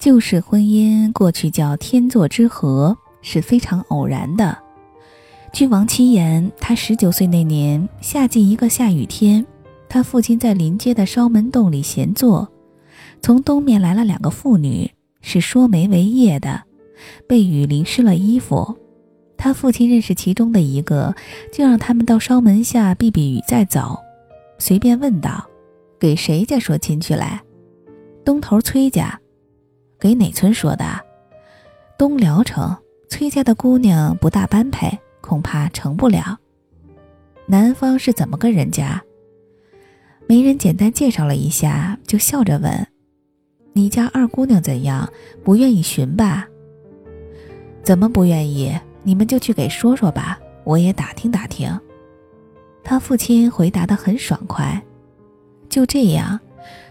旧式婚姻过去叫天作之合，是非常偶然的。据王七言，他十九岁那年夏季一个下雨天，他父亲在临街的烧门洞里闲坐，从东面来了两个妇女，是说媒为业的，被雨淋湿了衣服。他父亲认识其中的一个，就让他们到烧门下避避雨再走。随便问道：“给谁家说亲去来？”东头崔家。给哪村说的？东聊城崔家的姑娘不大般配，恐怕成不了。南方是怎么个人家？媒人简单介绍了一下，就笑着问：“你家二姑娘怎样？不愿意寻吧？”“怎么不愿意？你们就去给说说吧，我也打听打听。”他父亲回答的很爽快。就这样。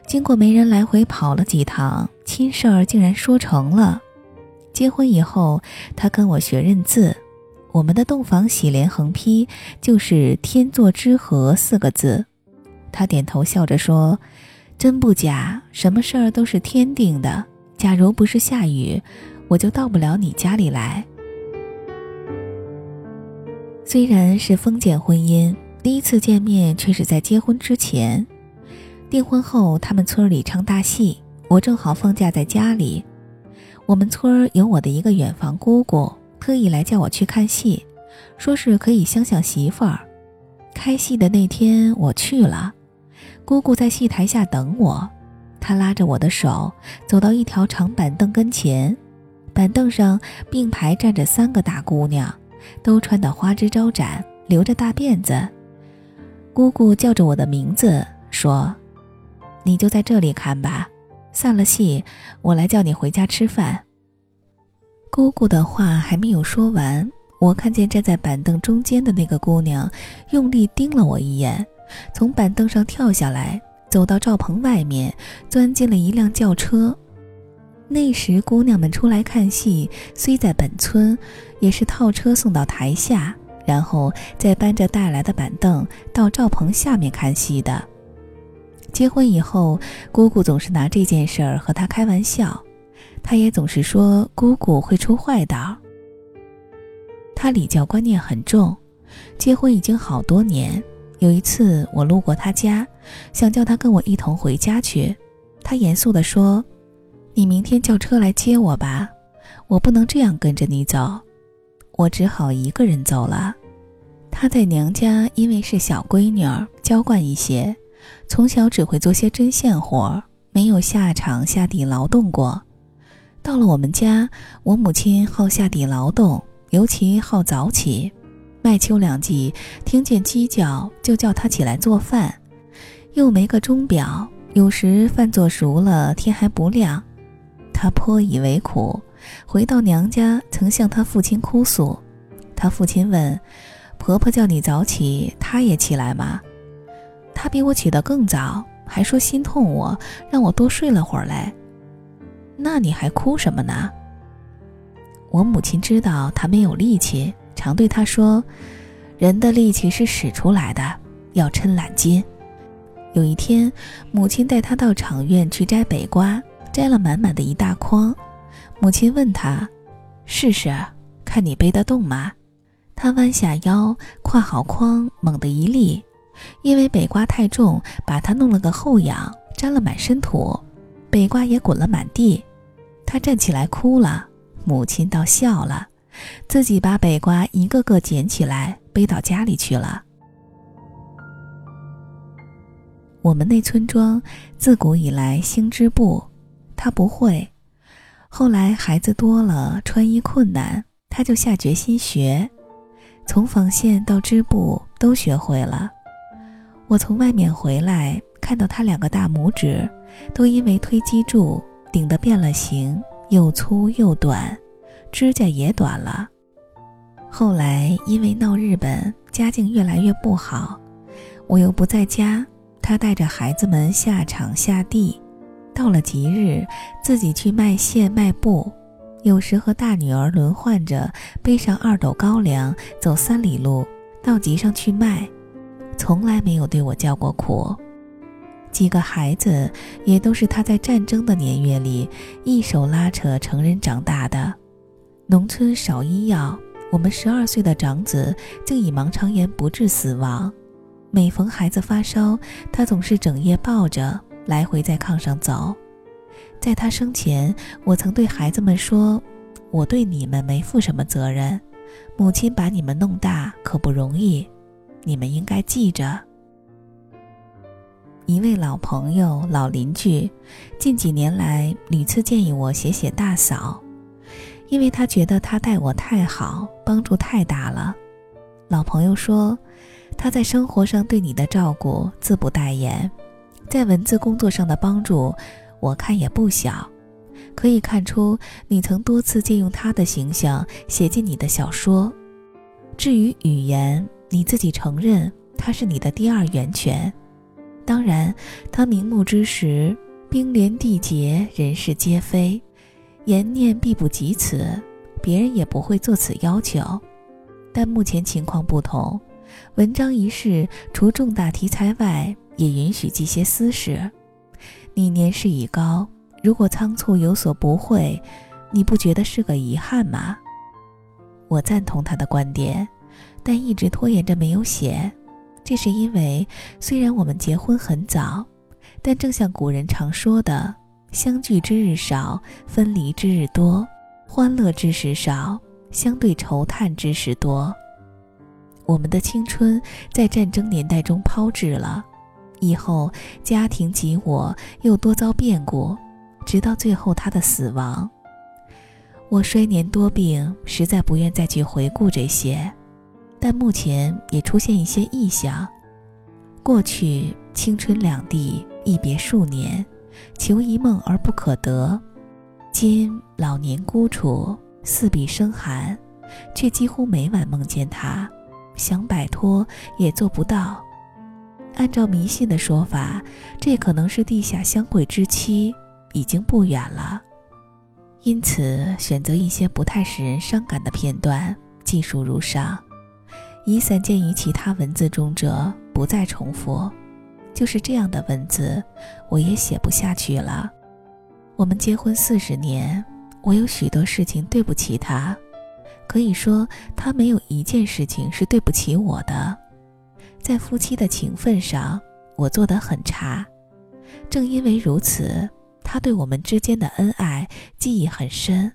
经过媒人来回跑了几趟，亲事儿竟然说成了。结婚以后，他跟我学认字，我们的洞房喜联横批就是“天作之合”四个字。他点头笑着说：“真不假，什么事儿都是天定的。假如不是下雨，我就到不了你家里来。”虽然是封建婚姻，第一次见面却是在结婚之前。订婚后，他们村里唱大戏，我正好放假在家里。我们村有我的一个远房姑姑，特意来叫我去看戏，说是可以相相媳妇儿。开戏的那天，我去了。姑姑在戏台下等我，她拉着我的手走到一条长板凳跟前，板凳上并排站着三个大姑娘，都穿得花枝招展，留着大辫子。姑姑叫着我的名字，说。你就在这里看吧，散了戏，我来叫你回家吃饭。姑姑的话还没有说完，我看见站在板凳中间的那个姑娘，用力盯了我一眼，从板凳上跳下来，走到赵棚外面，钻进了一辆轿车。那时姑娘们出来看戏，虽在本村，也是套车送到台下，然后再搬着带来的板凳到赵棚下面看戏的。结婚以后，姑姑总是拿这件事儿和他开玩笑，他也总是说姑姑会出坏道。他礼教观念很重，结婚已经好多年。有一次我路过他家，想叫他跟我一同回家去，他严肃地说：“你明天叫车来接我吧，我不能这样跟着你走。”我只好一个人走了。他在娘家因为是小闺女儿，娇惯一些。从小只会做些针线活，没有下场下地劳动过。到了我们家，我母亲好下地劳动，尤其好早起。麦秋两季，听见鸡叫就叫他起来做饭，又没个钟表，有时饭做熟了天还不亮。他颇以为苦，回到娘家曾向他父亲哭诉。他父亲问：“婆婆叫你早起，她也起来吗？”他比我起得更早，还说心痛我，让我多睡了会儿嘞。那你还哭什么呢？我母亲知道他没有力气，常对他说：“人的力气是使出来的，要趁懒筋。”有一天，母亲带他到场院去摘北瓜，摘了满满的一大筐。母亲问他：“试试，看你背得动吗？”他弯下腰，挎好筐，猛地一立。因为北瓜太重，把他弄了个后仰，沾了满身土，北瓜也滚了满地。他站起来哭了，母亲倒笑了，自己把北瓜一个个捡起来背到家里去了。我们那村庄自古以来兴织布，他不会，后来孩子多了，穿衣困难，他就下决心学，从纺线到织布都学会了。我从外面回来，看到他两个大拇指都因为推机柱顶得变了形，又粗又短，指甲也短了。后来因为闹日本，家境越来越不好，我又不在家，他带着孩子们下场下地，到了吉日自己去卖线卖布，有时和大女儿轮换着背上二斗高粱，走三里路到集上去卖。从来没有对我叫过苦。几个孩子也都是他在战争的年月里一手拉扯成人长大的。农村少医药，我们十二岁的长子竟以盲肠炎不治死亡。每逢孩子发烧，他总是整夜抱着，来回在炕上走。在他生前，我曾对孩子们说：“我对你们没负什么责任，母亲把你们弄大可不容易，你们应该记着。”一位老朋友、老邻居，近几年来屡次建议我写写大嫂，因为他觉得他待我太好，帮助太大了。老朋友说，他在生活上对你的照顾自不待言，在文字工作上的帮助，我看也不小，可以看出你曾多次借用他的形象写进你的小说。至于语言，你自己承认他是你的第二源泉。当然，他明目之时，冰连地结，人事皆非，言念必不及此，别人也不会做此要求。但目前情况不同，文章一事除重大题材外，也允许记些私事。你年事已高，如果仓促有所不会，你不觉得是个遗憾吗？我赞同他的观点，但一直拖延着没有写。这是因为，虽然我们结婚很早，但正像古人常说的，“相聚之日少，分离之日多；欢乐之时少，相对愁叹之时多。”我们的青春在战争年代中抛掷了，以后家庭及我又多遭变故，直到最后他的死亡。我衰年多病，实在不愿再去回顾这些。但目前也出现一些异象。过去青春两地一别数年，求一梦而不可得；今老年孤处，四壁生寒，却几乎每晚梦见他，想摆脱也做不到。按照迷信的说法，这可能是地下相会之期，已经不远了。因此，选择一些不太使人伤感的片段，记述如上。已散见于其他文字中者，不再重复。就是这样的文字，我也写不下去了。我们结婚四十年，我有许多事情对不起他，可以说他没有一件事情是对不起我的。在夫妻的情分上，我做得很差。正因为如此，他对我们之间的恩爱记忆很深。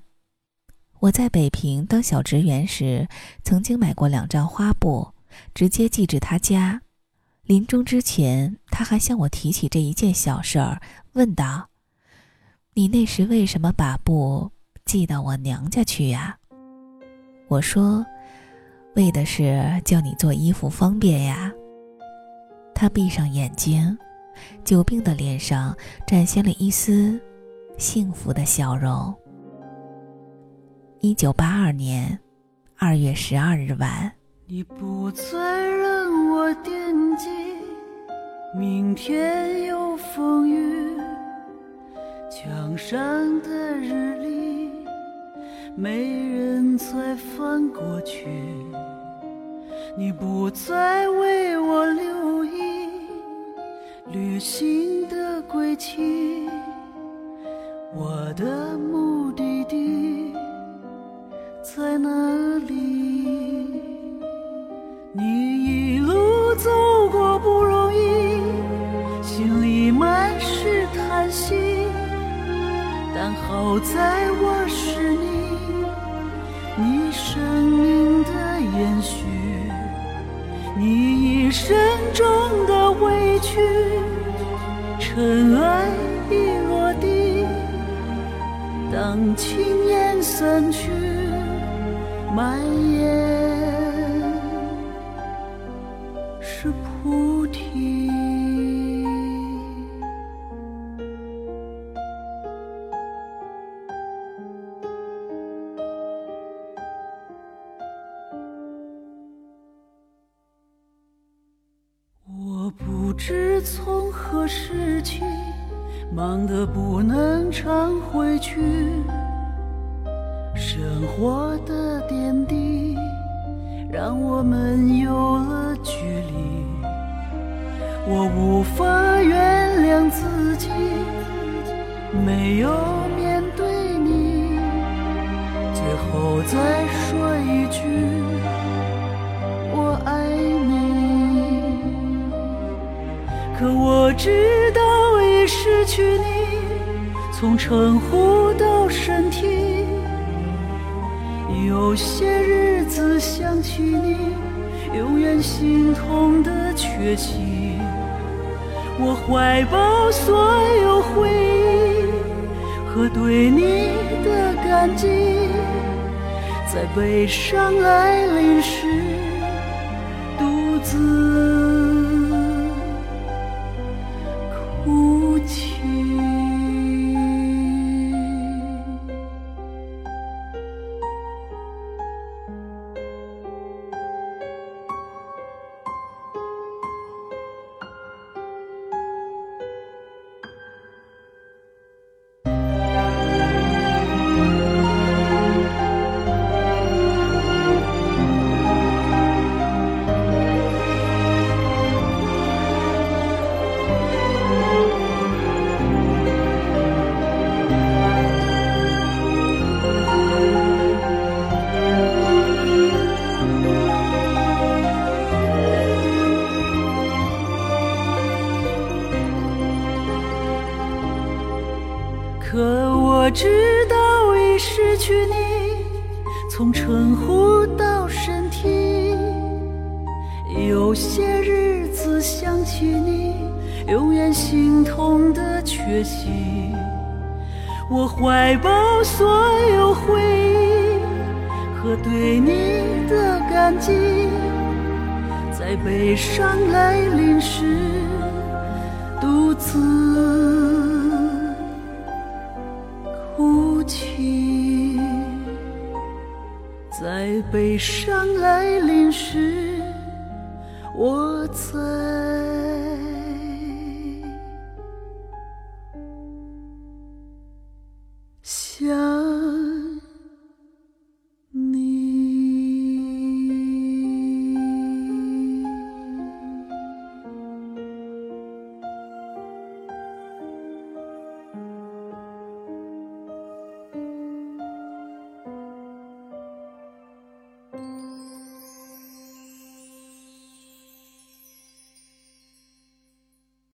我在北平当小职员时，曾经买过两张花布，直接寄至他家。临终之前，他还向我提起这一件小事儿，问道：“你那时为什么把布寄到我娘家去呀？”我说：“为的是叫你做衣服方便呀。”他闭上眼睛，久病的脸上展现了一丝幸福的笑容。一九八二年二月十二日晚，你不再让我惦记，明天有风雨，墙上的日历，没人再翻过去。你不再为我留意，旅行的轨迹，我的目的地。在哪里？你一路走过不容易，心里满是叹息。但好在我是你，你生命的延续，你一生中的委屈，尘埃已落地，当青烟散去。蔓延是菩提。我不知从何时起，忙得不能常回去。生活的，让我们有了距离。我无法原谅。自己，没有面对你，最后再说一句我爱你。可我知道已失去你，从称呼到身体，有些日子想起你，永远心痛的缺席。我怀抱所有回忆和对你的感激，在悲伤来临时，独自哭泣。可我知道已失去你，从称呼到身体，有些日子想起你，永远心痛的缺席。我怀抱所有回忆和对你的感激，在悲伤来临时，独自。在悲伤来临时，我在。